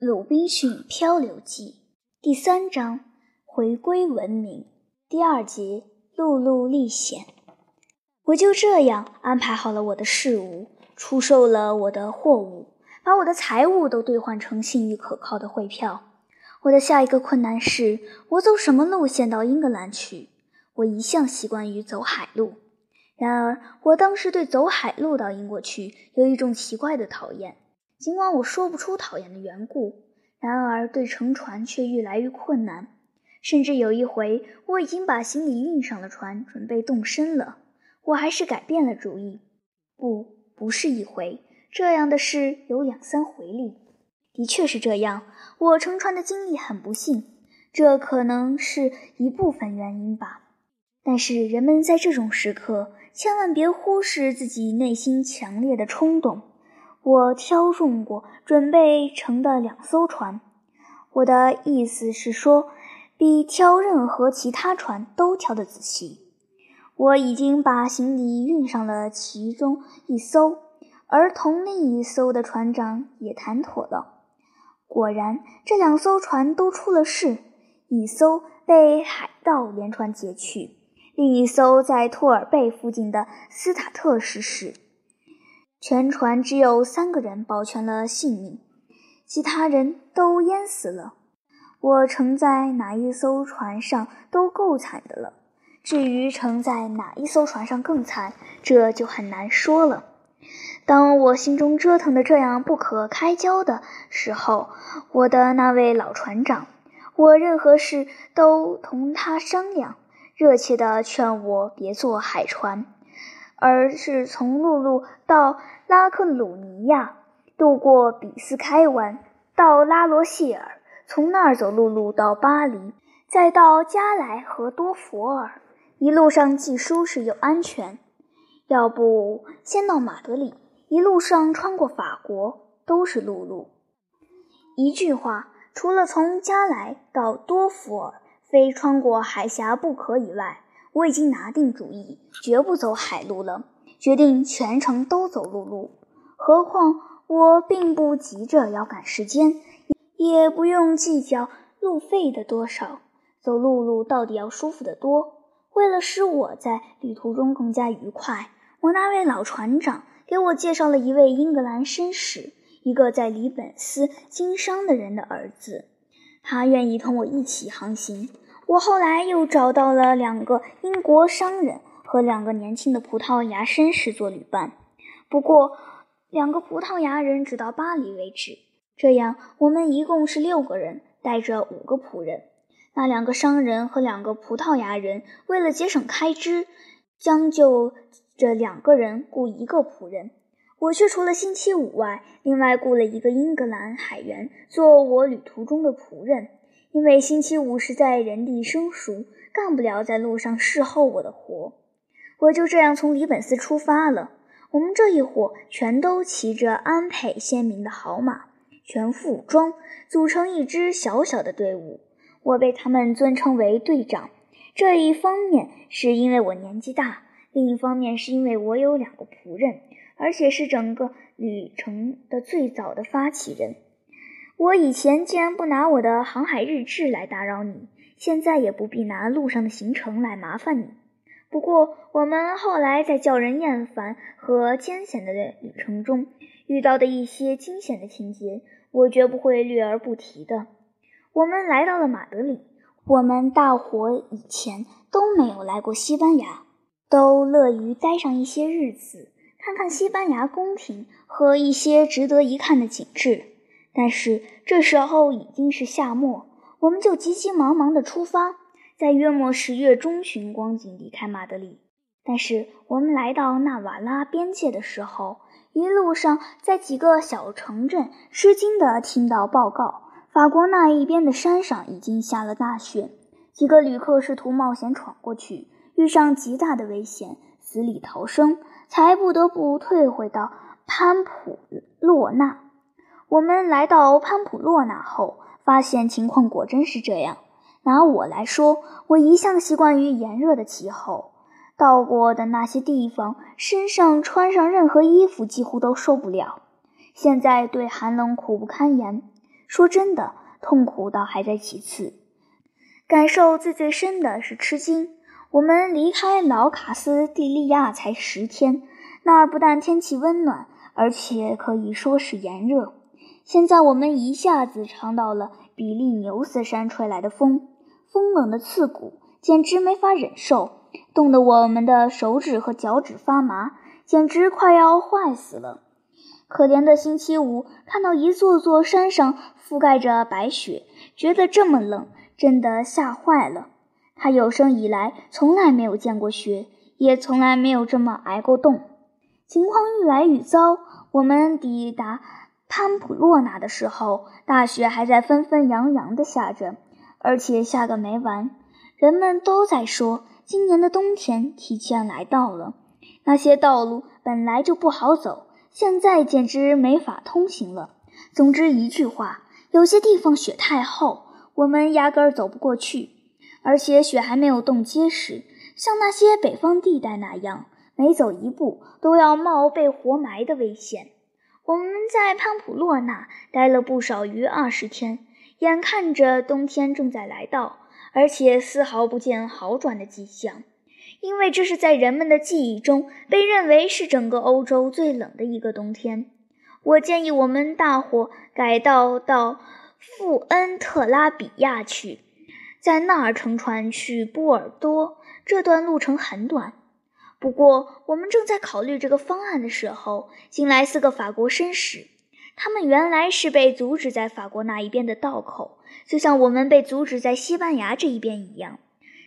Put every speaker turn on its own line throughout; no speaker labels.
《鲁滨逊漂流记》第三章：回归文明。第二节：陆路历险。我就这样安排好了我的事务，出售了我的货物，把我的财物都兑换成信誉可靠的汇票。我的下一个困难是，我走什么路线到英格兰去？我一向习惯于走海路，然而我当时对走海路到英国去有一种奇怪的讨厌。尽管我说不出讨厌的缘故，然而对乘船却愈来愈困难。甚至有一回，我已经把行李运上了船，准备动身了，我还是改变了主意。不，不是一回，这样的事有两三回哩。的确是这样，我乘船的经历很不幸，这可能是一部分原因吧。但是人们在这种时刻，千万别忽视自己内心强烈的冲动。我挑中过准备乘的两艘船，我的意思是说，比挑任何其他船都挑得仔细。我已经把行李运上了其中一艘，而同另一艘的船长也谈妥了。果然，这两艘船都出了事：一艘被海盗连船劫去，另一艘在托尔贝附近的斯塔特失事。全船只有三个人保全了性命，其他人都淹死了。我乘在哪一艘船上都够惨的了，至于乘在哪一艘船上更惨，这就很难说了。当我心中折腾的这样不可开交的时候，我的那位老船长，我任何事都同他商量，热切地劝我别坐海船。而是从陆路到拉克鲁尼亚，渡过比斯开湾，到拉罗谢尔，从那儿走陆路到巴黎，再到加莱和多佛尔，一路上既舒适又安全。要不先到马德里，一路上穿过法国，都是陆路。一句话，除了从加莱到多佛尔非穿过海峡不可以外。我已经拿定主意，绝不走海路了，决定全程都走陆路。何况我并不急着要赶时间，也不用计较路费的多少。走陆路到底要舒服得多。为了使我在旅途中更加愉快，我那位老船长给我介绍了一位英格兰绅士，一个在里本斯经商的人的儿子，他愿意同我一起航行。我后来又找到了两个英国商人和两个年轻的葡萄牙绅士做旅伴，不过两个葡萄牙人只到巴黎为止。这样，我们一共是六个人，带着五个仆人。那两个商人和两个葡萄牙人为了节省开支，将就着两个人雇一个仆人。我却除了星期五外，另外雇了一个英格兰海员做我旅途中的仆人。因为星期五实在人地生疏，干不了在路上侍候我的活，我就这样从里本斯出发了。我们这一伙全都骑着安配鲜明的好马，全副武装，组成一支小小的队伍。我被他们尊称为队长。这一方面是因为我年纪大，另一方面是因为我有两个仆人，而且是整个旅程的最早的发起人。我以前既然不拿我的航海日志来打扰你，现在也不必拿路上的行程来麻烦你。不过，我们后来在叫人厌烦和艰险的旅程中遇到的一些惊险的情节，我绝不会略而不提的。我们来到了马德里，我们大伙以前都没有来过西班牙，都乐于待上一些日子，看看西班牙宫廷和一些值得一看的景致。但是这时候已经是夏末，我们就急急忙忙地出发，在约莫十月中旬光景离开马德里。但是我们来到纳瓦拉边界的时候，一路上在几个小城镇吃惊地听到报告：法国那一边的山上已经下了大雪。几个旅客试图冒险闯过去，遇上极大的危险，死里逃生，才不得不退回到潘普洛纳。我们来到潘普洛纳后，发现情况果真是这样。拿我来说，我一向习惯于炎热的气候，到过的那些地方，身上穿上任何衣服几乎都受不了。现在对寒冷苦不堪言，说真的，痛苦倒还在其次，感受最最深的是吃惊。我们离开老卡斯蒂利亚才十天，那儿不但天气温暖，而且可以说是炎热。现在我们一下子尝到了比利牛斯山吹来的风，风冷的刺骨，简直没法忍受，冻得我们的手指和脚趾发麻，简直快要坏死了。可怜的星期五看到一座座山上覆盖着白雪，觉得这么冷，真的吓坏了。他有生以来从来没有见过雪，也从来没有这么挨过冻。情况愈来愈糟。我们抵达潘普洛纳的时候，大雪还在纷纷扬扬地下着，而且下个没完。人们都在说，今年的冬天提前来到了。那些道路本来就不好走，现在简直没法通行了。总之一句话，有些地方雪太厚，我们压根儿走不过去。而且雪还没有冻结实，像那些北方地带那样，每走一步都要冒被活埋的危险。我们在潘普洛纳待了不少于二十天，眼看着冬天正在来到，而且丝毫不见好转的迹象，因为这是在人们的记忆中被认为是整个欧洲最冷的一个冬天。我建议我们大伙改道到富恩特拉比亚去。在那儿乘船去波尔多，这段路程很短。不过，我们正在考虑这个方案的时候，进来四个法国绅士。他们原来是被阻止在法国那一边的道口，就像我们被阻止在西班牙这一边一样。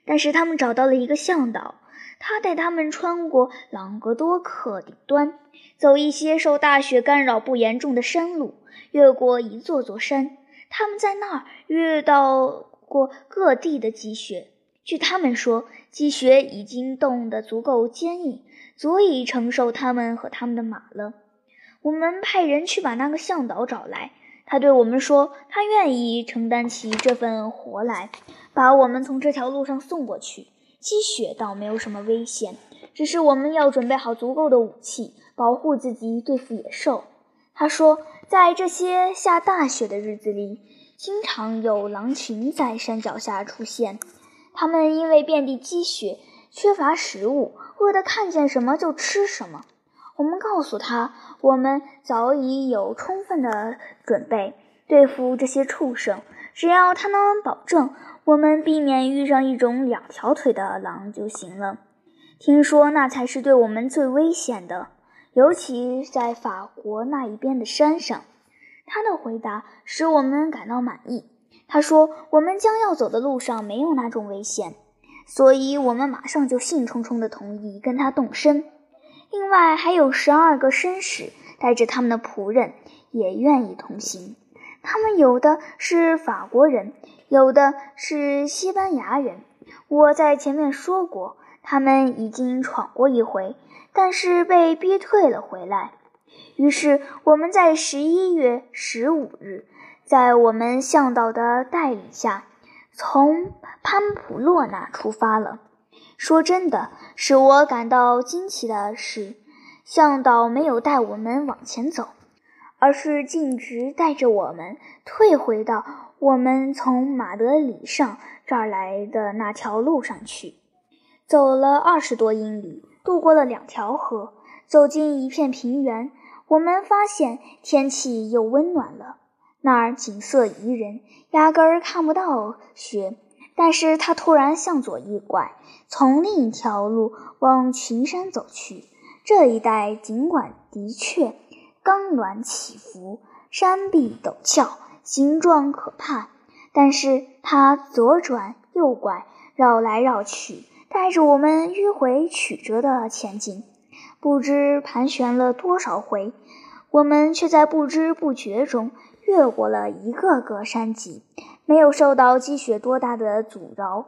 但是他们找到了一个向导，他带他们穿过朗格多克顶端，走一些受大雪干扰不严重的山路，越过一座座山。他们在那儿遇到。过各地的积雪，据他们说，积雪已经冻得足够坚硬，足以承受他们和他们的马了。我们派人去把那个向导找来，他对我们说，他愿意承担起这份活来，把我们从这条路上送过去。积雪倒没有什么危险，只是我们要准备好足够的武器，保护自己对付野兽。他说，在这些下大雪的日子里。经常有狼群在山脚下出现，他们因为遍地积雪，缺乏食物，饿得看见什么就吃什么。我们告诉他，我们早已有充分的准备对付这些畜生，只要他能保证我们避免遇上一种两条腿的狼就行了。听说那才是对我们最危险的，尤其在法国那一边的山上。他的回答使我们感到满意。他说：“我们将要走的路上没有那种危险，所以我们马上就兴冲冲地同意跟他动身。另外还有十二个绅士带着他们的仆人也愿意同行。他们有的是法国人，有的是西班牙人。我在前面说过，他们已经闯过一回，但是被逼退了回来。”于是我们在十一月十五日，在我们向导的带领下，从潘普洛那出发了。说真的，使我感到惊奇的是，向导没有带我们往前走，而是径直带着我们退回到我们从马德里上这儿来的那条路上去。走了二十多英里，渡过了两条河，走进一片平原。我们发现天气又温暖了，那儿景色宜人，压根儿看不到雪。但是他突然向左一拐，从另一条路往群山走去。这一带尽管的确刚峦起伏，山壁陡峭，形状可怕，但是他左转右拐，绕来绕去，带着我们迂回曲折的前进。不知盘旋了多少回，我们却在不知不觉中越过了一个个山脊，没有受到积雪多大的阻挠。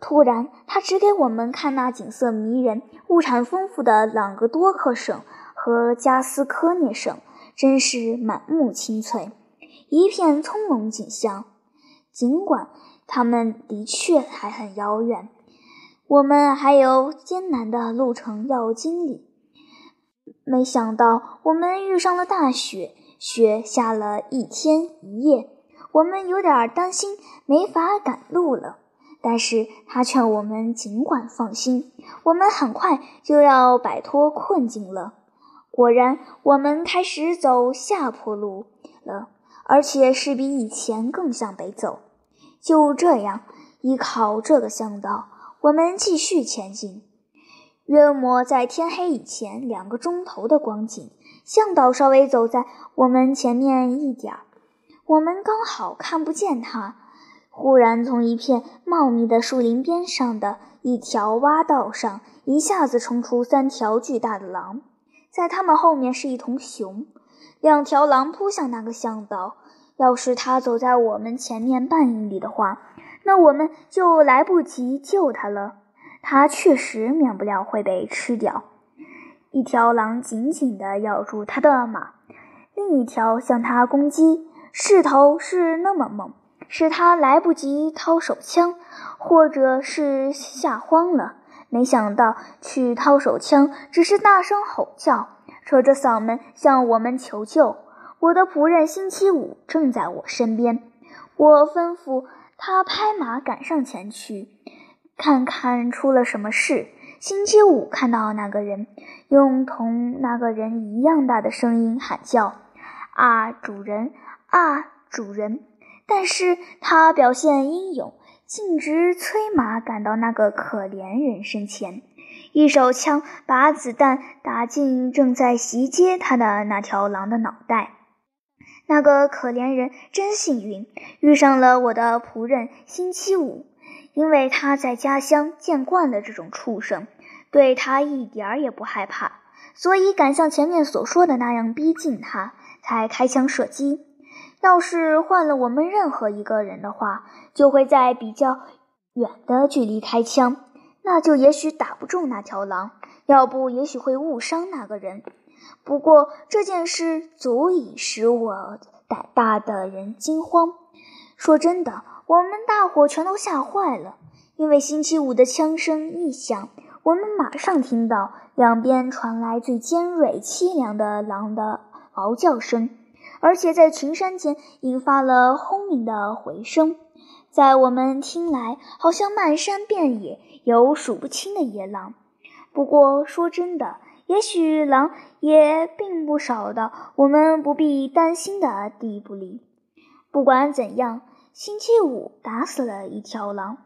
突然，他指给我们看那景色迷人、物产丰富的朗格多克省和加斯科涅省，真是满目青翠，一片葱茏景象。尽管他们的确还很遥远。我们还有艰难的路程要经历。没想到我们遇上了大雪，雪下了一天一夜，我们有点担心，没法赶路了。但是他劝我们尽管放心，我们很快就要摆脱困境了。果然，我们开始走下坡路了，而且是比以前更向北走。就这样，依靠这个向导，我们继续前进。约莫在天黑以前两个钟头的光景，向导稍微走在我们前面一点儿，我们刚好看不见他。忽然，从一片茂密的树林边上的一条洼道上，一下子冲出三条巨大的狼，在他们后面是一头熊。两条狼扑向那个向导。要是他走在我们前面半英里的话，那我们就来不及救他了。他确实免不了会被吃掉。一条狼紧紧地咬住他的马，另一条向他攻击，势头是那么猛。使他来不及掏手枪，或者是吓慌了，没想到去掏手枪，只是大声吼叫，扯着嗓门向我们求救。我的仆人星期五正在我身边，我吩咐他拍马赶上前去，看看出了什么事。星期五看到那个人，用同那个人一样大的声音喊叫：“啊，主人！啊，主人！”但是他表现英勇，径直催马赶到那个可怜人身前，一手枪把子弹打进正在袭击他的那条狼的脑袋。那个可怜人真幸运，遇上了我的仆人星期五，因为他在家乡见惯了这种畜生，对他一点儿也不害怕，所以敢像前面所说的那样逼近他，才开枪射击。要是换了我们任何一个人的话，就会在比较远的距离开枪，那就也许打不中那条狼，要不也许会误伤那个人。不过这件事足以使我胆大的人惊慌。说真的，我们大伙全都吓坏了，因为星期五的枪声一响，我们马上听到两边传来最尖锐、凄凉的狼的嗷叫声。而且在群山间引发了轰鸣的回声，在我们听来，好像漫山遍野有数不清的野狼。不过说真的，也许狼也并不少到我们不必担心的地步里。不管怎样，星期五打死了一条狼，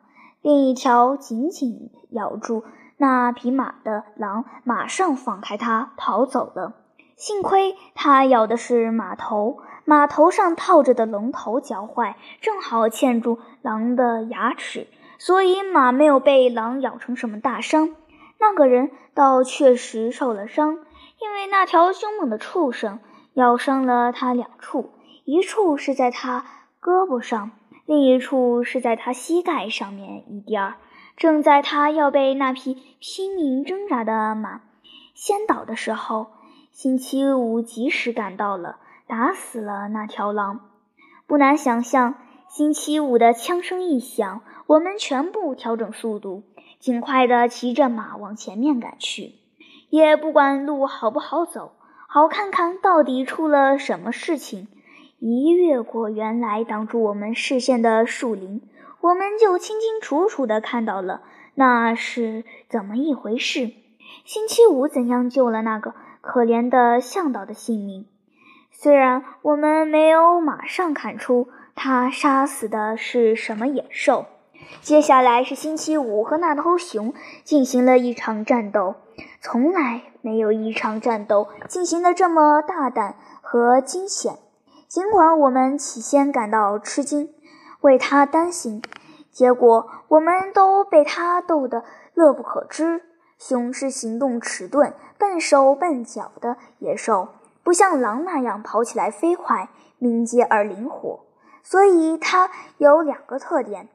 另一条紧紧咬住那匹马的狼马上放开它逃走了。幸亏它咬的是马头，马头上套着的龙头脚坏，正好嵌住狼的牙齿，所以马没有被狼咬成什么大伤。那个人倒确实受了伤，因为那条凶猛的畜生咬伤了他两处，一处是在他胳膊上，另一处是在他膝盖上面一点儿。正在他要被那匹拼命挣扎的马先倒的时候。星期五及时赶到了，打死了那条狼。不难想象，星期五的枪声一响，我们全部调整速度，尽快地骑着马往前面赶去。也不管路好不好走，好看看到底出了什么事情。一越过原来挡住我们视线的树林，我们就清清楚楚地看到了那是怎么一回事。星期五怎样救了那个？可怜的向导的性命，虽然我们没有马上看出他杀死的是什么野兽。接下来是星期五和那头熊进行了一场战斗，从来没有一场战斗进行的这么大胆和惊险。尽管我们起先感到吃惊，为他担心，结果我们都被他逗得乐不可支。熊是行动迟钝。笨手笨脚的野兽，不像狼那样跑起来飞快、敏捷而灵活，所以它有两个特点，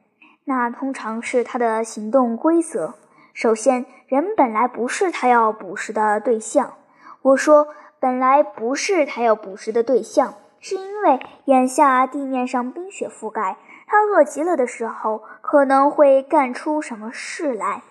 那通常是它的行动规则。首先，人本来不是它要捕食的对象。我说本来不是它要捕食的对象，是因为眼下地面上冰雪覆盖，它饿极了的时候可能会干出什么事来，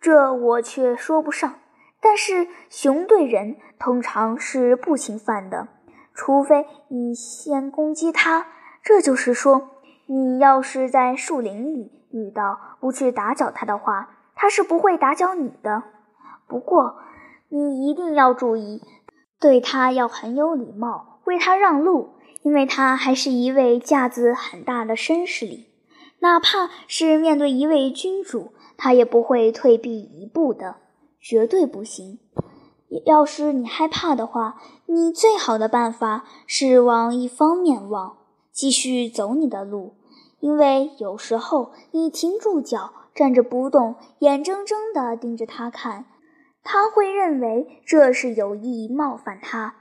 这我却说不上。但是熊对人通常是不侵犯的，除非你先攻击它。这就是说，你要是在树林里遇到，不去打搅它的话，它是不会打搅你的。不过，你一定要注意，对它要很有礼貌，为他让路，因为他还是一位架子很大的绅士里，哪怕是面对一位君主，他也不会退避一步的，绝对不行。要是你害怕的话，你最好的办法是往一方面望，继续走你的路。因为有时候你停住脚，站着不动，眼睁睁地盯着他看，他会认为这是有意冒犯他。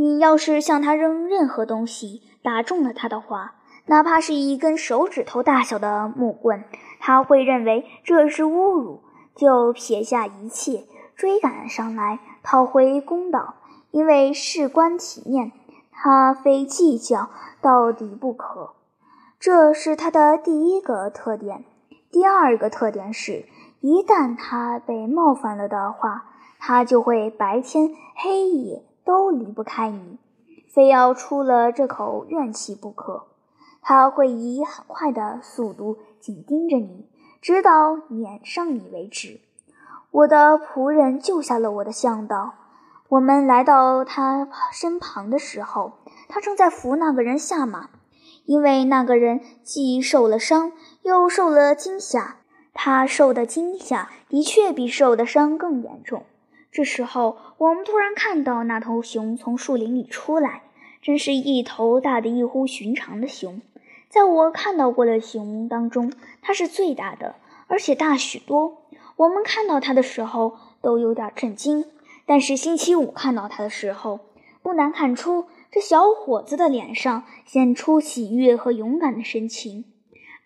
你要是向他扔任何东西，打中了他的话，哪怕是一根手指头大小的木棍，他会认为这是侮辱，就撇下一切。追赶上来，讨回公道，因为事关体面，他非计较到底不可。这是他的第一个特点。第二个特点是，一旦他被冒犯了的话，他就会白天黑夜都离不开你，非要出了这口怨气不可。他会以很快的速度紧盯着你，直到撵上你为止。我的仆人救下了我的向导。我们来到他身旁的时候，他正在扶那个人下马，因为那个人既受了伤，又受了惊吓。他受的惊吓的确比受的伤更严重。这时候，我们突然看到那头熊从树林里出来，真是一头大的异乎寻常的熊。在我看到过的熊当中，它是最大的，而且大许多。我们看到它的时候都有点震惊，但是星期五看到它的时候，不难看出这小伙子的脸上显出喜悦和勇敢的神情。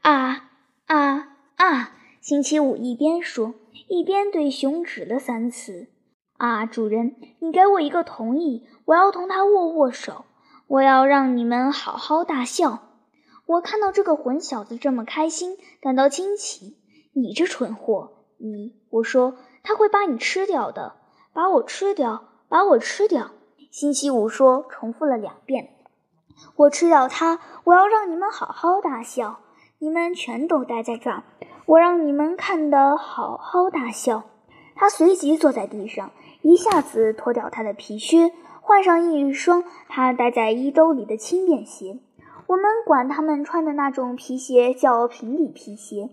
啊啊啊！星期五一边说，一边对熊指了三次。啊，主人，你给我一个同意，我要同他握握手，我要让你们好好大笑。我看到这个混小子这么开心，感到惊奇。你这蠢货！你，我说他会把你吃掉的，把我吃掉，把我吃掉。星期五说，重复了两遍。我吃掉他，我要让你们好好大笑。你们全都待在这儿，我让你们看得好好大笑。他随即坐在地上，一下子脱掉他的皮靴，换上一双他带在衣兜里的轻便鞋。我们管他们穿的那种皮鞋叫平底皮鞋。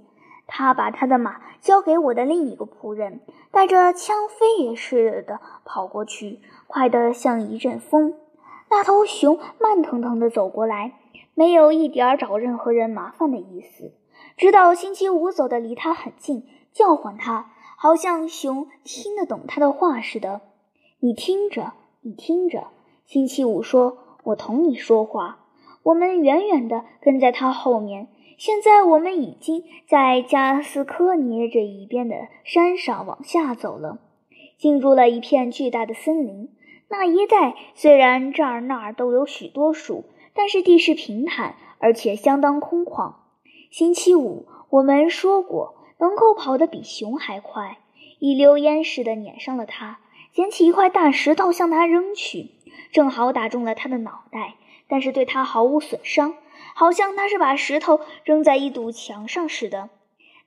他把他的马交给我的另一个仆人，带着枪飞也似的跑过去，快得像一阵风。那头熊慢腾腾地走过来，没有一点找任何人麻烦的意思。直到星期五走得离他很近，叫唤他，好像熊听得懂他的话似的。你听着，你听着。星期五说：“我同你说话。”我们远远地跟在他后面。现在我们已经在加斯科涅这一边的山上往下走了，进入了一片巨大的森林。那一带虽然这儿那儿都有许多树，但是地势平坦，而且相当空旷。星期五，我们说过能够跑得比熊还快，一溜烟似的撵上了它，捡起一块大石头向它扔去，正好打中了它的脑袋，但是对它毫无损伤。好像他是把石头扔在一堵墙上似的，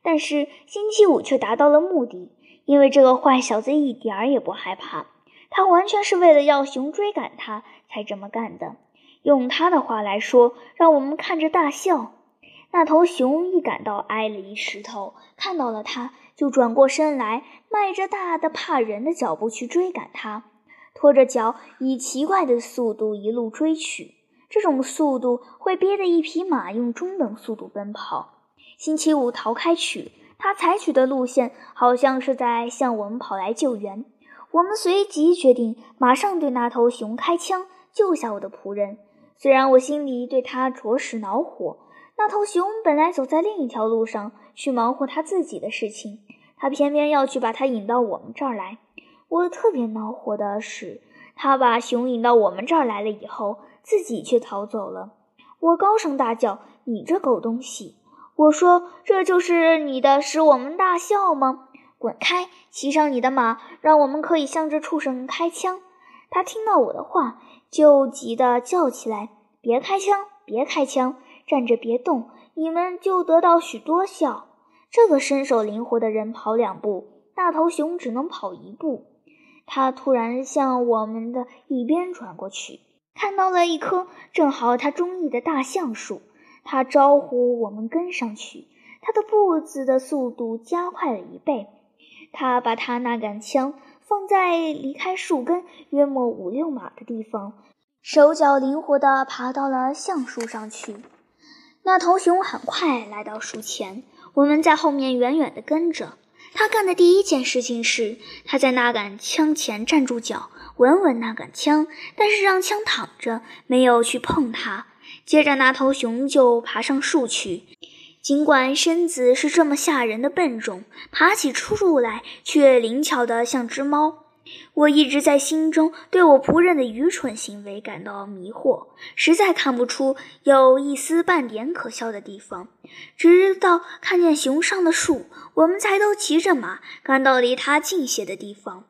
但是星期五却达到了目的，因为这个坏小子一点儿也不害怕，他完全是为了要熊追赶他才这么干的。用他的话来说，让我们看着大笑。那头熊一感到挨了一石头，看到了他，就转过身来，迈着大的怕人的脚步去追赶他，拖着脚以奇怪的速度一路追去。这种速度会憋得一匹马用中等速度奔跑。星期五逃开去，他采取的路线好像是在向我们跑来救援。我们随即决定马上对那头熊开枪，救下我的仆人。虽然我心里对他着实恼火，那头熊本来走在另一条路上去忙活他自己的事情，他偏偏要去把他引到我们这儿来。我特别恼火的是，他把熊引到我们这儿来了以后。自己却逃走了，我高声大叫：“你这狗东西！”我说：“这就是你的使我们大笑吗？滚开，骑上你的马，让我们可以向这畜生开枪。”他听到我的话，就急得叫起来：“别开枪！别开枪！站着别动！你们就得到许多笑。”这个身手灵活的人跑两步，大头熊只能跑一步。他突然向我们的一边转过去，看到了一棵正好他中意的大橡树。他招呼我们跟上去，他的步子的速度加快了一倍。他把他那杆枪放在离开树根约莫五六码的地方，手脚灵活地爬到了橡树上去。那头熊很快来到树前，我们在后面远远地跟着。他干的第一件事情是，他在那杆枪前站住脚，稳稳那杆枪，但是让枪躺着，没有去碰它。接着，那头熊就爬上树去，尽管身子是这么吓人的笨重，爬起树来却灵巧得像只猫。我一直在心中对我仆人的愚蠢行为感到迷惑，实在看不出有一丝半点可笑的地方。直到看见熊上的树，我们才都骑着马赶到离他近些的地方。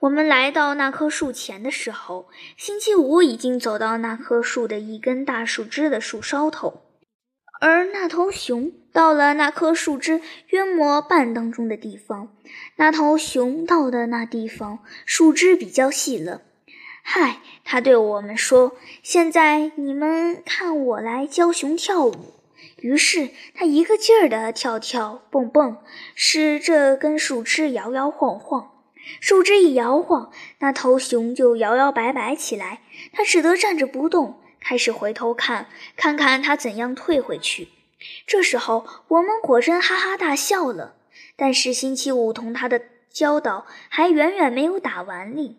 我们来到那棵树前的时候，星期五已经走到那棵树的一根大树枝的树梢头，而那头熊到了那棵树枝约摸半当中的地方。那头熊到的那地方，树枝比较细了。嗨，他对我们说：“现在你们看我来教熊跳舞。”于是他一个劲儿地跳跳蹦蹦，使这根树枝摇摇晃晃。树枝一摇晃，那头熊就摇摇摆摆起来。它只得站着不动，开始回头看，看看它怎样退回去。这时候，我们果真哈哈大笑了。但是星期五同他的教导还远远没有打完哩。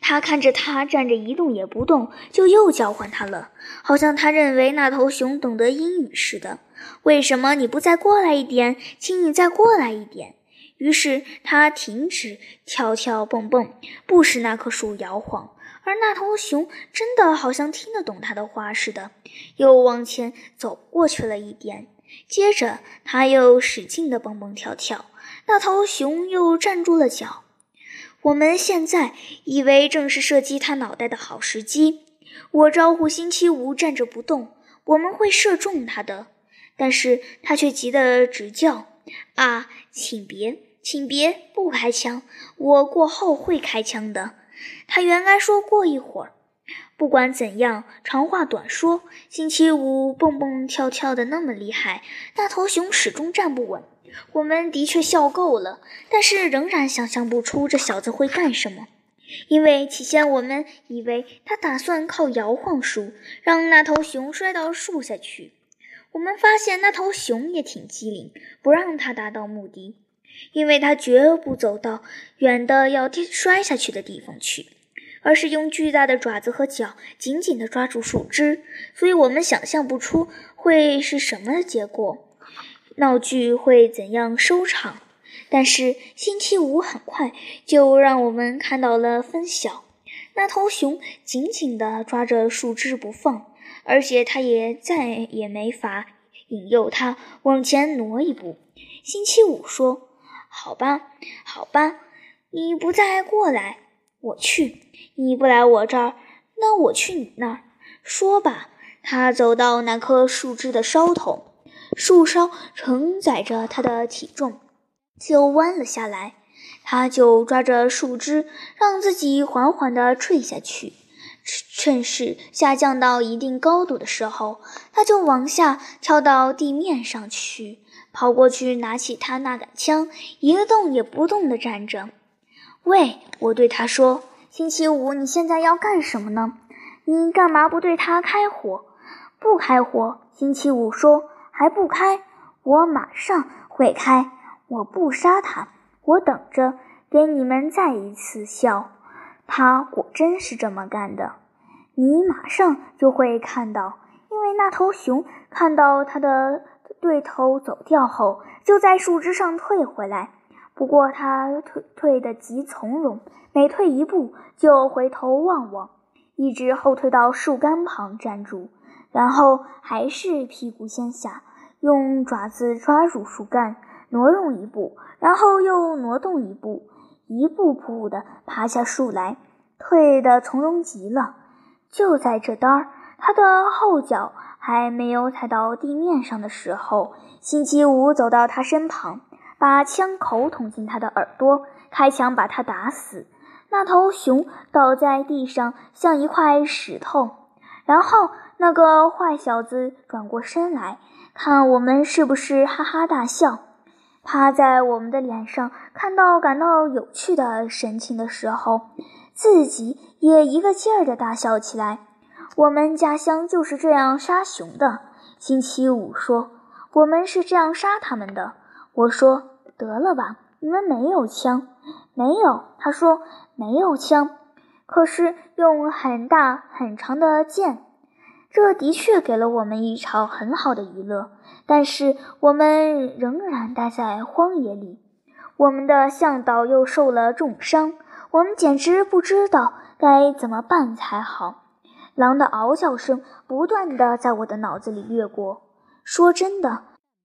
他看着他站着一动也不动，就又叫唤他了，好像他认为那头熊懂得英语似的。为什么你不再过来一点？请你再过来一点。于是他停止跳跳蹦蹦，不使那棵树摇晃，而那头熊真的好像听得懂他的话似的，又往前走过去了一点。接着他又使劲地蹦蹦跳跳，那头熊又站住了脚。我们现在以为正是射击他脑袋的好时机。我招呼星期五站着不动，我们会射中他的，但是他却急得直叫：“啊，请别！”请别不开枪，我过后会开枪的。他原来说过一会儿。不管怎样，长话短说，星期五蹦蹦跳跳的那么厉害，那头熊始终站不稳。我们的确笑够了，但是仍然想象不出这小子会干什么。因为起先我们以为他打算靠摇晃树让那头熊摔到树下去。我们发现那头熊也挺机灵，不让他达到目的。因为他绝不走到远的要跌摔下去的地方去，而是用巨大的爪子和脚紧紧地抓住树枝，所以我们想象不出会是什么结果，闹剧会怎样收场。但是星期五很快就让我们看到了分晓，那头熊紧紧地抓着树枝不放，而且它也再也没法引诱它往前挪一步。星期五说。好吧，好吧，你不再过来，我去；你不来我这儿，那我去你那儿。说吧，他走到那棵树枝的梢头，树梢承载着他的体重，就弯了下来。他就抓着树枝，让自己缓缓地坠下去。趁势下降到一定高度的时候，他就往下跳到地面上去。跑过去，拿起他那杆枪，一动也不动地站着。喂，我对他说：“星期五，你现在要干什么呢？你干嘛不对他开火？不开火。”星期五说：“还不开？我马上会开。我不杀他，我等着给你们再一次笑。他果真是这么干的。你马上就会看到，因为那头熊看到他的。”对头走掉后，就在树枝上退回来。不过他退退得极从容，每退一步就回头望望，一直后退到树干旁站住，然后还是屁股先下，用爪子抓住树干，挪动一步，然后又挪动一步，一步步地爬下树来，退得从容极了。就在这当儿，他的后脚还没有踩到地面上的时候，星期五走到他身旁，把枪口捅进他的耳朵，开枪把他打死。那头熊倒在地上，像一块石头。然后那个坏小子转过身来，看我们是不是哈哈大笑。趴在我们的脸上，看到感到有趣的神情的时候，自己也一个劲儿地大笑起来。我们家乡就是这样杀熊的。星期五说：“我们是这样杀他们的。”我说：“得了吧，你们没有枪。”没有，他说没有枪，可是用很大很长的剑。这的确给了我们一场很好的娱乐，但是我们仍然待在荒野里。我们的向导又受了重伤，我们简直不知道该怎么办才好。狼的嗷叫声不断地在我的脑子里掠过。说真的，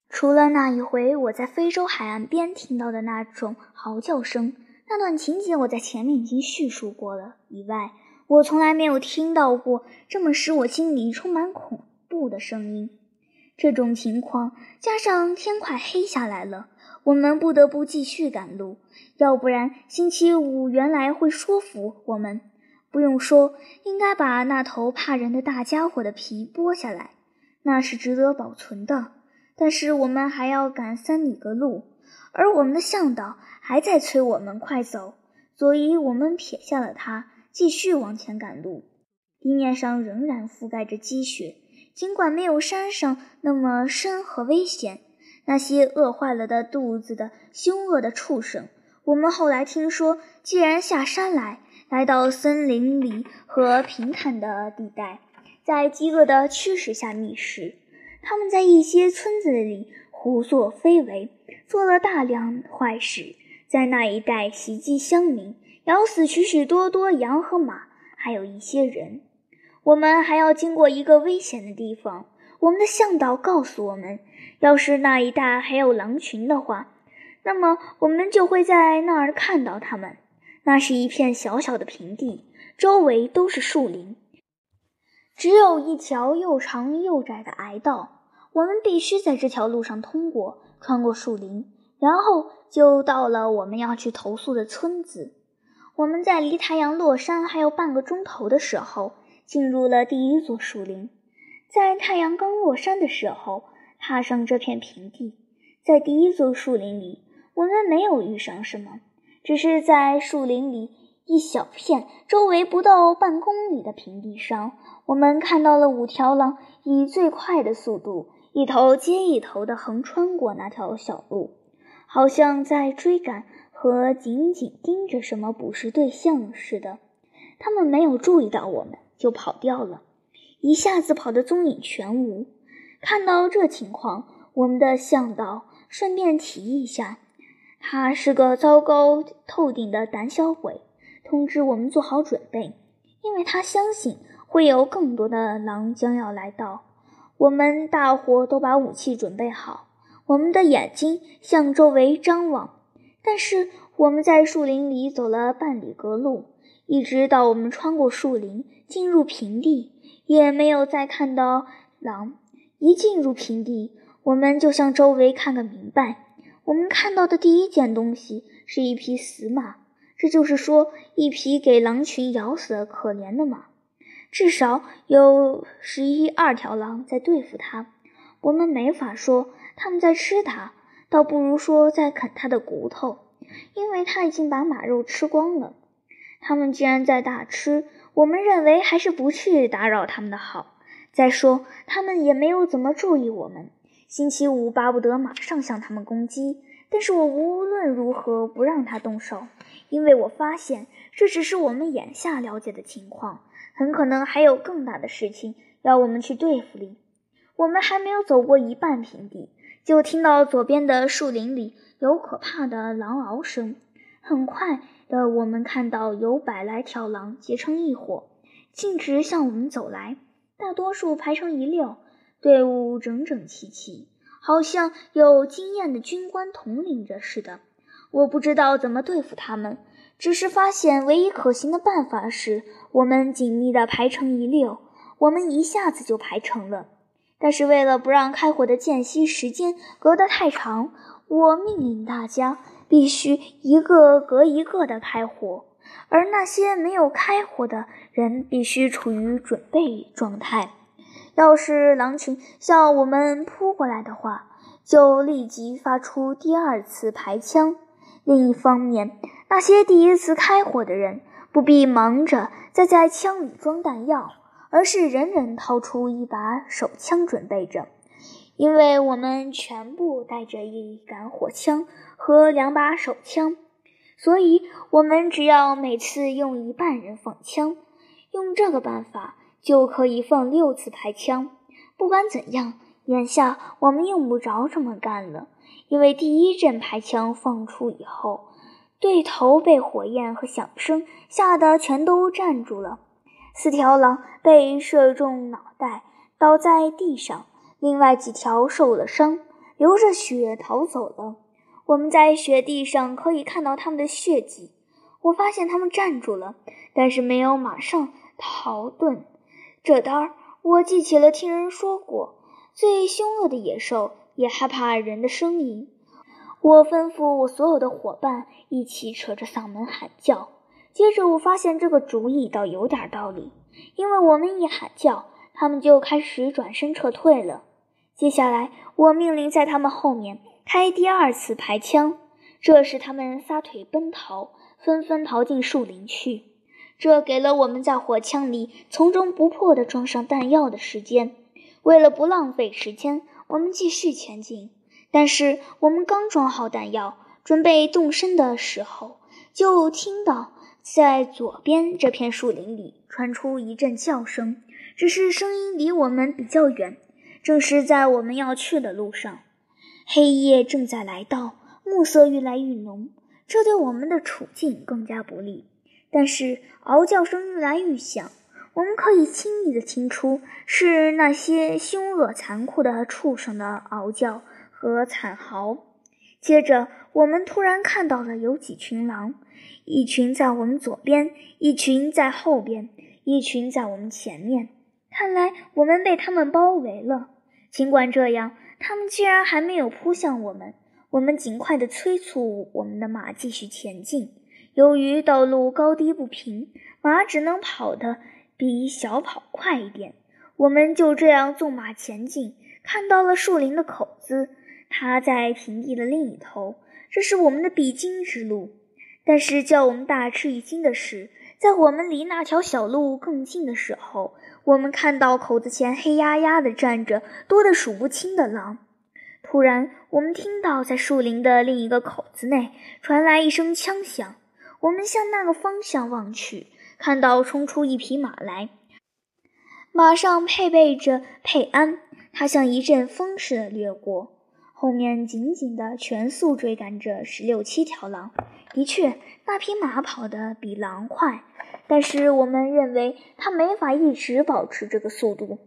除了那一回我在非洲海岸边听到的那种嚎叫声，那段情节我在前面已经叙述过了以外。我从来没有听到过这么使我心里充满恐怖的声音。这种情况加上天快黑下来了，我们不得不继续赶路，要不然星期五原来会说服我们。不用说，应该把那头怕人的大家伙的皮剥下来，那是值得保存的。但是我们还要赶三里个路，而我们的向导还在催我们快走，所以我们撇下了他。继续往前赶路，地面上仍然覆盖着积雪，尽管没有山上那么深和危险。那些饿坏了的肚子的凶恶的畜生，我们后来听说，既然下山来，来到森林里和平坦的地带，在饥饿的驱使下觅食。他们在一些村子里胡作非为，做了大量坏事，在那一带袭击乡民。咬死许许多多羊和马，还有一些人。我们还要经过一个危险的地方。我们的向导告诉我们，要是那一带还有狼群的话，那么我们就会在那儿看到它们。那是一片小小的平地，周围都是树林，只有一条又长又窄的矮道。我们必须在这条路上通过，穿过树林，然后就到了我们要去投宿的村子。我们在离太阳落山还有半个钟头的时候，进入了第一座树林。在太阳刚落山的时候，踏上这片平地。在第一座树林里，我们没有遇上什么，只是在树林里一小片周围不到半公里的平地上，我们看到了五条狼以最快的速度，一头接一头地横穿过那条小路，好像在追赶。和紧紧盯着什么捕食对象似的，他们没有注意到我们就跑掉了，一下子跑得踪影全无。看到这情况，我们的向导顺便提一下，他是个糟糕透顶的胆小鬼，通知我们做好准备，因为他相信会有更多的狼将要来到。我们大伙都把武器准备好，我们的眼睛向周围张望。但是我们在树林里走了半里格路，一直到我们穿过树林进入平地，也没有再看到狼。一进入平地，我们就向周围看个明白。我们看到的第一件东西是一匹死马，这就是说，一匹给狼群咬死的可怜的马。至少有十一二条狼在对付它。我们没法说他们在吃它。倒不如说在啃它的骨头，因为它已经把马肉吃光了。他们既然在大吃，我们认为还是不去打扰他们的好。再说，他们也没有怎么注意我们。星期五巴不得马上向他们攻击，但是我无论如何不让他动手，因为我发现这只是我们眼下了解的情况，很可能还有更大的事情要我们去对付哩。我们还没有走过一半平地。就听到左边的树林里有可怕的狼嗷声。很快的，我们看到有百来条狼结成一伙，径直向我们走来。大多数排成一溜，队伍整整齐齐，好像有经验的军官统领着似的。我不知道怎么对付他们，只是发现唯一可行的办法是，我们紧密地排成一溜，我们一下子就排成了。但是为了不让开火的间隙时间隔得太长，我命令大家必须一个隔一个的开火，而那些没有开火的人必须处于准备状态。要是狼群向我们扑过来的话，就立即发出第二次排枪。另一方面，那些第一次开火的人不必忙着再在枪里装弹药，而是人人掏出一把手枪准备着，因为我们全部带着一杆火枪和两把手枪，所以我们只要每次用一半人放枪，用这个办法就可以放六次排枪。不管怎样，眼下我们用不着这么干了。因为第一阵排枪放出以后，对头被火焰和响声吓得全都站住了。四条狼被射中脑袋，倒在地上；另外几条受了伤，流着血逃走了。我们在雪地上可以看到他们的血迹。我发现他们站住了，但是没有马上逃遁。这当儿，我记起了听人说过，最凶恶的野兽。也害怕人的声音。我吩咐我所有的伙伴一起扯着嗓门喊叫。接着我发现这个主意倒有点道理，因为我们一喊叫，他们就开始转身撤退了。接下来我命令在他们后面开第二次排枪，这时他们撒腿奔逃，纷纷逃进树林去。这给了我们在火枪里从中不破地装上弹药的时间。为了不浪费时间。我们继续前进，但是我们刚装好弹药，准备动身的时候，就听到在左边这片树林里传出一阵叫声，只是声音离我们比较远，正是在我们要去的路上。黑夜正在来到，暮色愈来愈浓，这对我们的处境更加不利。但是嗷叫声愈来愈响。我们可以轻易地听出是那些凶恶残酷的畜生的嗷叫和惨嚎。接着，我们突然看到了有几群狼，一群在我们左边，一群在后边，一群在我们前面。看来我们被他们包围了。尽管这样，他们居然还没有扑向我们。我们尽快地催促我们的马继续前进。由于道路高低不平，马只能跑得。比小跑快一点，我们就这样纵马前进，看到了树林的口子，它在平地的另一头，这是我们的必经之路。但是叫我们大吃一惊的是，在我们离那条小路更近的时候，我们看到口子前黑压压地站着多得数不清的狼。突然，我们听到在树林的另一个口子内传来一声枪响，我们向那个方向望去。看到冲出一匹马来，马上配备着佩安，他像一阵风似的掠过，后面紧紧的全速追赶着十六七条狼。的确，那匹马跑得比狼快，但是我们认为它没法一直保持这个速度。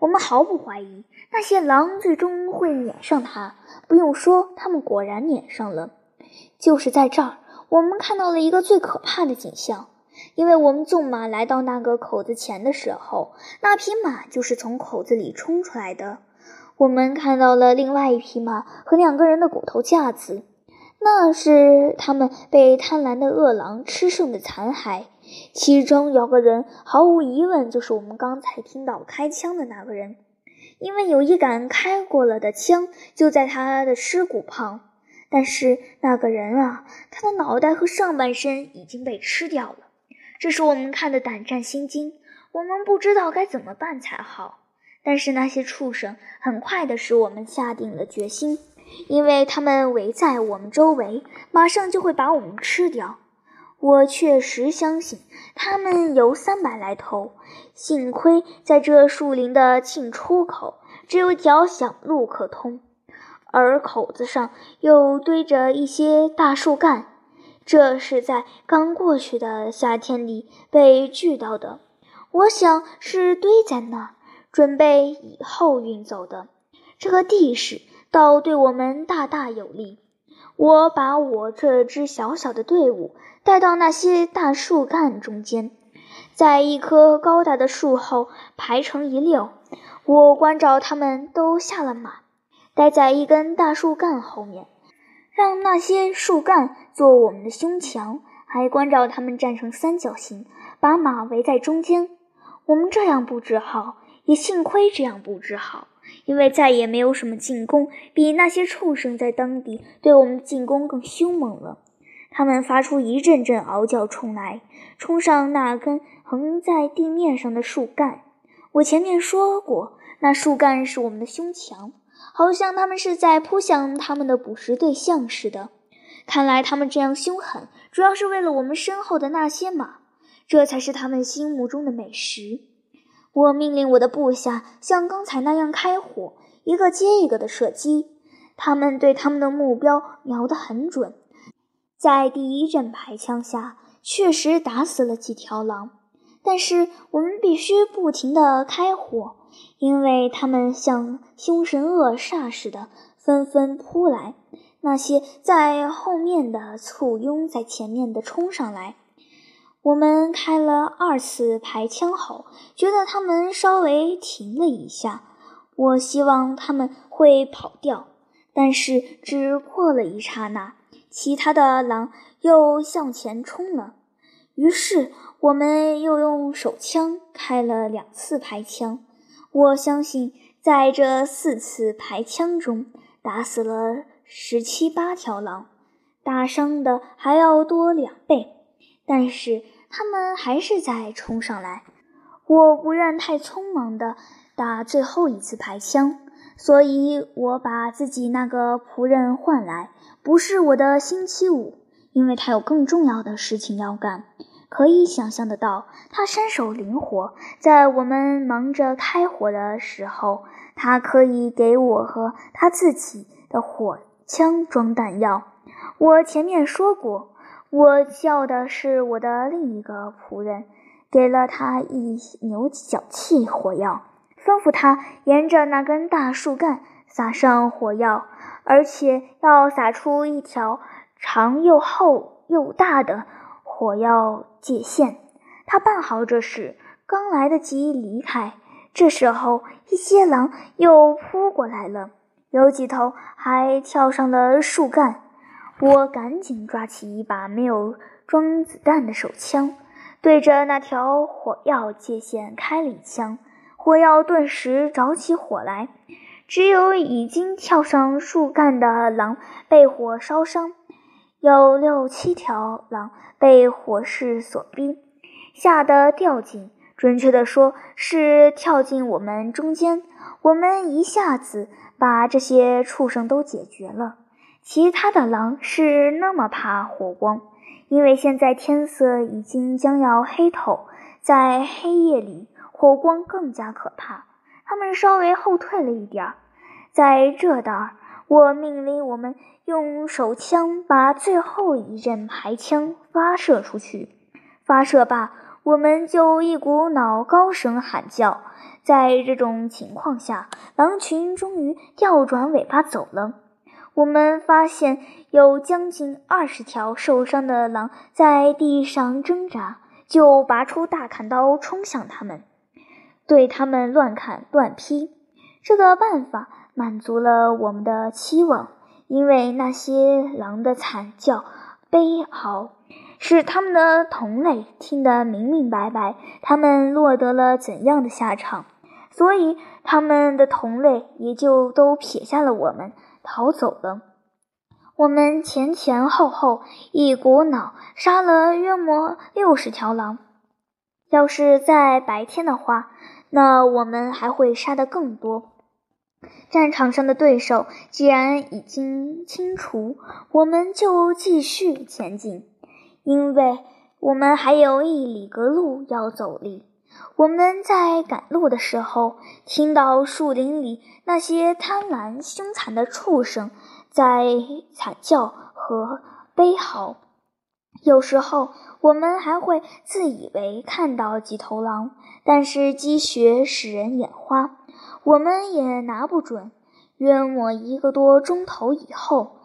我们毫不怀疑那些狼最终会撵上它。不用说，他们果然撵上了。就是在这儿，我们看到了一个最可怕的景象。因为我们纵马来到那个口子前的时候，那匹马就是从口子里冲出来的。我们看到了另外一匹马和两个人的骨头架子，那是他们被贪婪的恶狼吃剩的残骸。其中有个人，毫无疑问就是我们刚才听到开枪的那个人，因为有一杆开过了的枪就在他的尸骨旁。但是那个人啊，他的脑袋和上半身已经被吃掉了。这使我们看得胆战心惊，我们不知道该怎么办才好。但是那些畜生很快的使我们下定了决心，因为他们围在我们周围，马上就会把我们吃掉。我确实相信他们有三百来头。幸亏在这树林的进出口只有一条小路可通，而口子上又堆着一些大树干。这是在刚过去的夏天里被锯到的，我想是堆在那儿，准备以后运走的。这个地势倒对我们大大有利。我把我这支小小的队伍带到那些大树干中间，在一棵高大的树后排成一溜。我关照他们都下了马，待在一根大树干后面，让那些树干做我们的胸墙，还关照他们站成三角形，把马围在中间。我们这样布置好，也幸亏这样布置好。因为再也没有什么进攻比那些畜生在当地对我们的进攻更凶猛了。他们发出一阵阵嗷叫，冲来，冲上那根横在地面上的树干。我前面说过，那树干是我们的胸墙，好像他们是在扑向他们的捕食对象似的。看来他们这样凶狠，主要是为了我们身后的那些马，这才是他们心目中的美食。我命令我的部下像刚才那样开火，一个接一个的射击。他们对他们的目标瞄得很准，在第一阵排枪下，确实打死了几条狼。但是我们必须不停地开火，因为他们像凶神恶煞似的纷纷扑来，那些在后面的簇拥在前面的冲上来。我们开了二次排枪后，觉得他们稍微停了一下。我希望他们会跑掉，但是只过了一刹那，其他的狼又向前冲了。于是我们又用手枪开了两次排枪。我相信，在这四次排枪中，打死了十七八条狼，打伤的还要多两倍。但是。他们还是在冲上来，我不愿太匆忙地打最后一次排枪，所以我把自己那个仆人换来，不是我的星期五，因为他有更重要的事情要干。可以想象得到，他身手灵活，在我们忙着开火的时候，他可以给我和他自己的火枪装弹药。我前面说过。我叫的是我的另一个仆人，给了他一牛角气火药，吩咐他沿着那根大树干撒上火药，而且要撒出一条长又厚又大的火药界限。他办好这事，刚来得及离开，这时候一些狼又扑过来了，有几头还跳上了树干。我赶紧抓起一把没有装子弹的手枪，对着那条火药界限开了一枪，火药顿时着起火来。只有已经跳上树干的狼被火烧伤，有六七条狼被火势所逼，吓得掉进，准确地说是跳进我们中间。我们一下子把这些畜生都解决了。其他的狼是那么怕火光，因为现在天色已经将要黑透，在黑夜里火光更加可怕。他们稍微后退了一点儿。在这儿，我命令我们用手枪把最后一阵排枪发射出去。发射罢，我们就一股脑高声喊叫。在这种情况下，狼群终于调转尾巴走了。我们发现有将近二十条受伤的狼在地上挣扎，就拔出大砍刀冲向他们，对他们乱砍乱劈。这个办法满足了我们的期望，因为那些狼的惨叫、悲嚎，使他们的同类听得明明白白，他们落得了怎样的下场，所以他们的同类也就都撇下了我们。逃走了。我们前前后后一股脑杀了约莫六十条狼。要是在白天的话，那我们还会杀得更多。战场上的对手既然已经清除，我们就继续前进，因为我们还有一里格路要走哩。我们在赶路的时候，听到树林里那些贪婪凶残的畜生在惨叫和悲嚎。有时候，我们还会自以为看到几头狼，但是积雪使人眼花，我们也拿不准。约莫一个多钟头以后，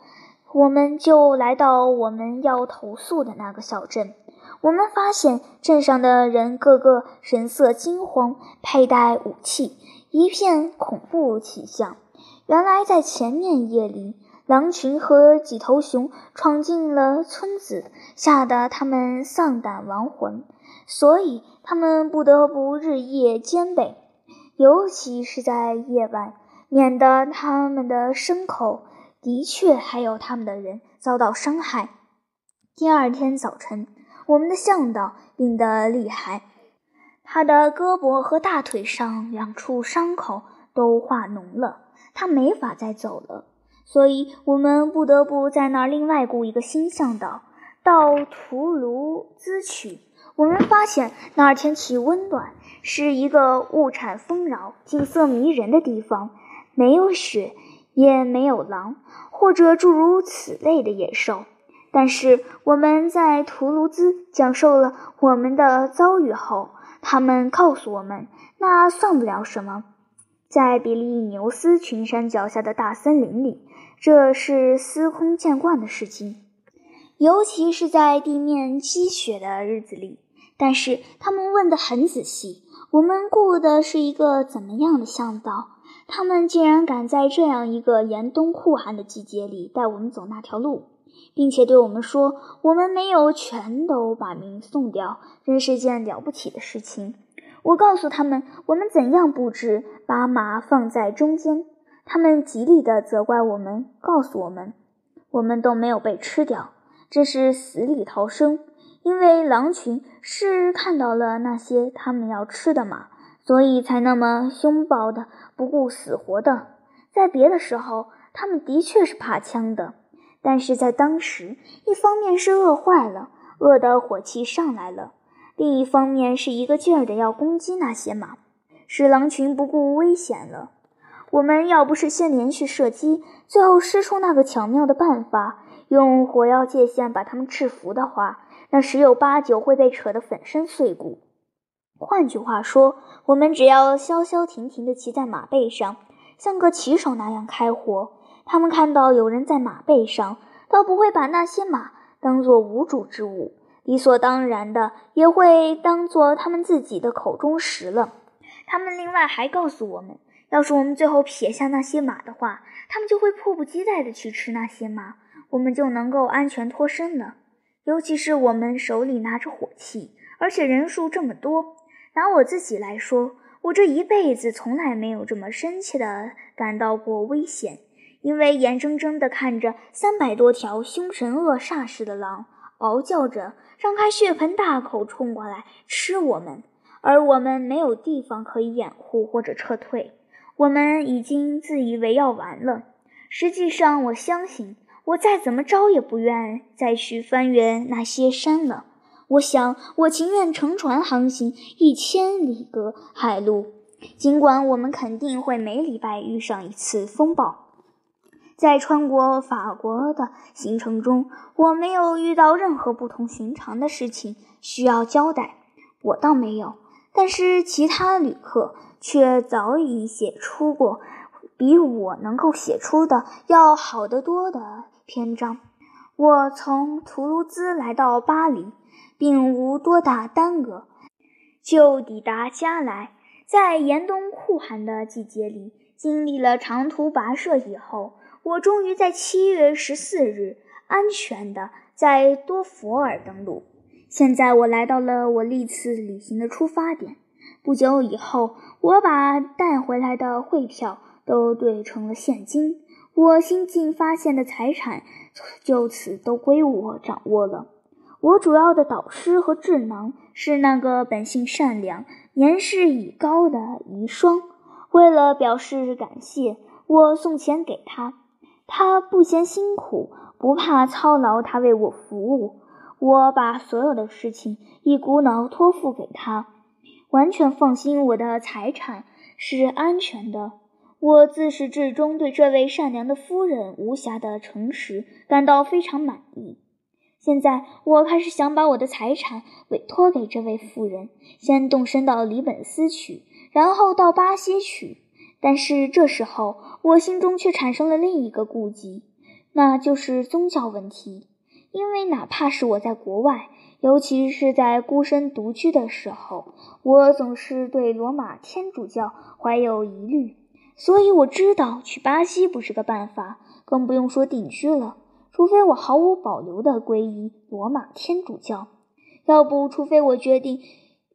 我们就来到我们要投诉的那个小镇。我们发现镇上的人个个神色惊慌，佩戴武器，一片恐怖气象。原来在前面夜里，狼群和几头熊闯进了村子，吓得他们丧胆亡魂，所以他们不得不日夜兼备，尤其是在夜晚，免得他们的牲口的确还有他们的人遭到伤害。第二天早晨。我们的向导病得厉害，他的胳膊和大腿上两处伤口都化脓了，他没法再走了，所以我们不得不在那儿另外雇一个新向导到图卢兹去。我们发现那儿天气温暖，是一个物产丰饶、景色迷人的地方，没有雪，也没有狼，或者诸如此类的野兽。但是我们在图卢兹讲述了我们的遭遇后，他们告诉我们，那算不了什么。在比利牛斯群山脚下的大森林里，这是司空见惯的事情，尤其是在地面积雪的日子里。但是他们问得很仔细，我们雇的是一个怎么样的向导？他们竟然敢在这样一个严冬酷寒的季节里带我们走那条路？并且对我们说：“我们没有全都把命送掉，真是件了不起的事情。”我告诉他们我们怎样布置，把马放在中间。他们极力地责怪我们，告诉我们我们都没有被吃掉，这是死里逃生。因为狼群是看到了那些他们要吃的马，所以才那么凶暴的，不顾死活的。在别的时候，他们的确是怕枪的。但是在当时，一方面是饿坏了，饿得火气上来了；另一方面是一个劲儿的要攻击那些马，使狼群不顾危险了。我们要不是先连续射击，最后施出那个巧妙的办法，用火药界限把他们制服的话，那十有八九会被扯得粉身碎骨。换句话说，我们只要消消停停地骑在马背上，像个骑手那样开火。他们看到有人在马背上，倒不会把那些马当作无主之物，理所当然的也会当做他们自己的口中食了。他们另外还告诉我们，要是我们最后撇下那些马的话，他们就会迫不及待地去吃那些马，我们就能够安全脱身了。尤其是我们手里拿着火器，而且人数这么多。拿我自己来说，我这一辈子从来没有这么深切地感到过危险。因为眼睁睁地看着三百多条凶神恶煞似的狼嗷叫着，张开血盆大口冲过来吃我们，而我们没有地方可以掩护或者撤退。我们已经自以为要完了。实际上，我相信我再怎么着也不愿再去翻越那些山了。我想，我情愿乘船航行一千里隔海路，尽管我们肯定会每礼拜遇上一次风暴。在穿过法国的行程中，我没有遇到任何不同寻常的事情需要交代。我倒没有，但是其他旅客却早已写出过比我能够写出的要好得多的篇章。我从图卢兹来到巴黎，并无多大耽搁，就抵达加来。在严冬酷寒的季节里，经历了长途跋涉以后。我终于在七月十四日安全的在多佛尔登陆。现在我来到了我历次旅行的出发点。不久以后，我把带回来的汇票都兑成了现金，我新近发现的财产就此都归我掌握了。我主要的导师和智囊是那个本性善良、年事已高的遗孀。为了表示感谢，我送钱给他。他不嫌辛苦，不怕操劳，他为我服务。我把所有的事情一股脑托付给他，完全放心我的财产是安全的。我自始至终对这位善良的夫人无瑕的诚实感到非常满意。现在我开始想把我的财产委托给这位妇人，先动身到里本斯去，然后到巴西去。但是这时候，我心中却产生了另一个顾忌：那就是宗教问题。因为哪怕是我在国外，尤其是在孤身独居的时候，我总是对罗马天主教怀有疑虑，所以我知道去巴西不是个办法，更不用说定居了。除非我毫无保留地皈依罗马天主教，要不，除非我决定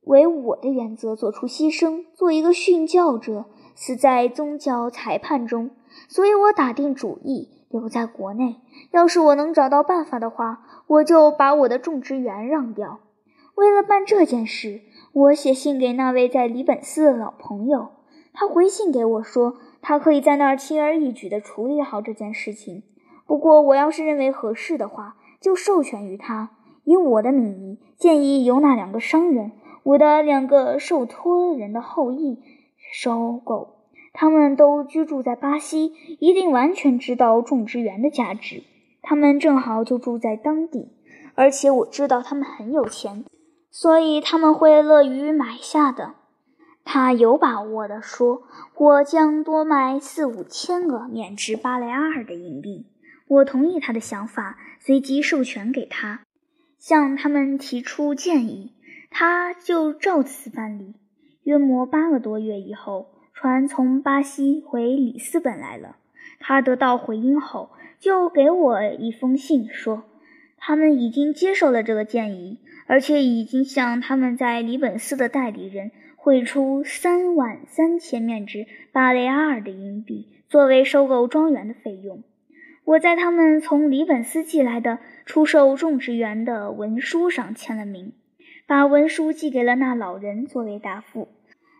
为我的原则做出牺牲，做一个殉教者，死在宗教裁判中。所以我打定主意留在国内。要是我能找到办法的话，我就把我的种植园让掉。为了办这件事，我写信给那位在里本斯的老朋友，他回信给我说，他可以在那儿轻而易举地处理好这件事情。不过，我要是认为合适的话，就授权于他，以我的名义，建议由那两个商人，我的两个受托人的后裔收购。他们都居住在巴西，一定完全知道种植园的价值。他们正好就住在当地，而且我知道他们很有钱，所以他们会乐于买下的。他有把握地说：“我将多卖四五千个免值巴雷阿尔的银币。”我同意他的想法，随即授权给他，向他们提出建议，他就照此办理。约莫八个多月以后。船从巴西回里斯本来了。他得到回音后，就给我一封信，说他们已经接受了这个建议，而且已经向他们在里本斯的代理人汇出三万三千面值巴雷阿尔的银币，作为收购庄园的费用。我在他们从里本斯寄来的出售种植园的文书上签了名，把文书寄给了那老人作为答复。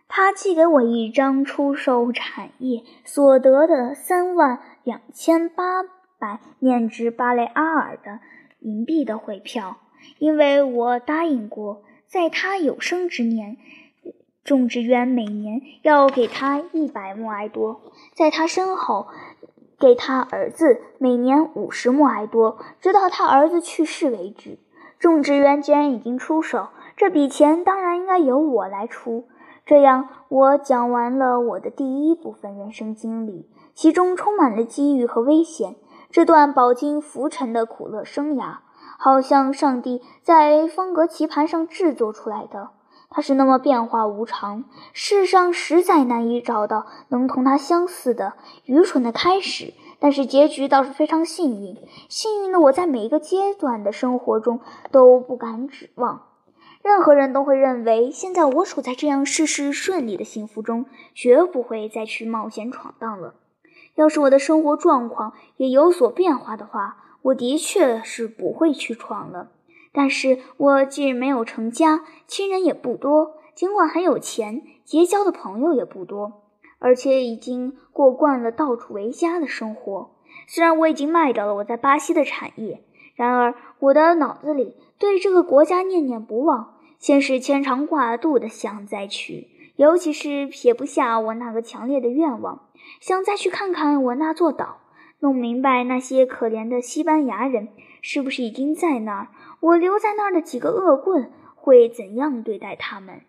他寄给我一张出售产业所得的三万两千八百面值巴雷阿尔的银币的汇票，因为我答应过，在他有生之年，种植园每年要给他一百莫埃多，在他身后，给他儿子每年五十莫埃多，直到他儿子去世为止。种植园既然已经出手，这笔钱当然应该由我来出。这样，我讲完了我的第一部分人生经历，其中充满了机遇和危险。这段饱经浮沉的苦乐生涯，好像上帝在方格棋盘上制作出来的。它是那么变化无常，世上实在难以找到能同它相似的愚蠢的开始。但是结局倒是非常幸运，幸运的我在每一个阶段的生活中都不敢指望。任何人都会认为，现在我处在这样事事顺利的幸福中，绝不会再去冒险闯荡了。要是我的生活状况也有所变化的话，我的确是不会去闯了。但是我既没有成家，亲人也不多，尽管很有钱，结交的朋友也不多，而且已经过惯了到处为家的生活。虽然我已经卖掉了我在巴西的产业，然而我的脑子里对这个国家念念不忘。先是牵肠挂肚的想再去，尤其是撇不下我那个强烈的愿望，想再去看看我那座岛，弄明白那些可怜的西班牙人是不是已经在那儿，我留在那儿的几个恶棍会怎样对待他们。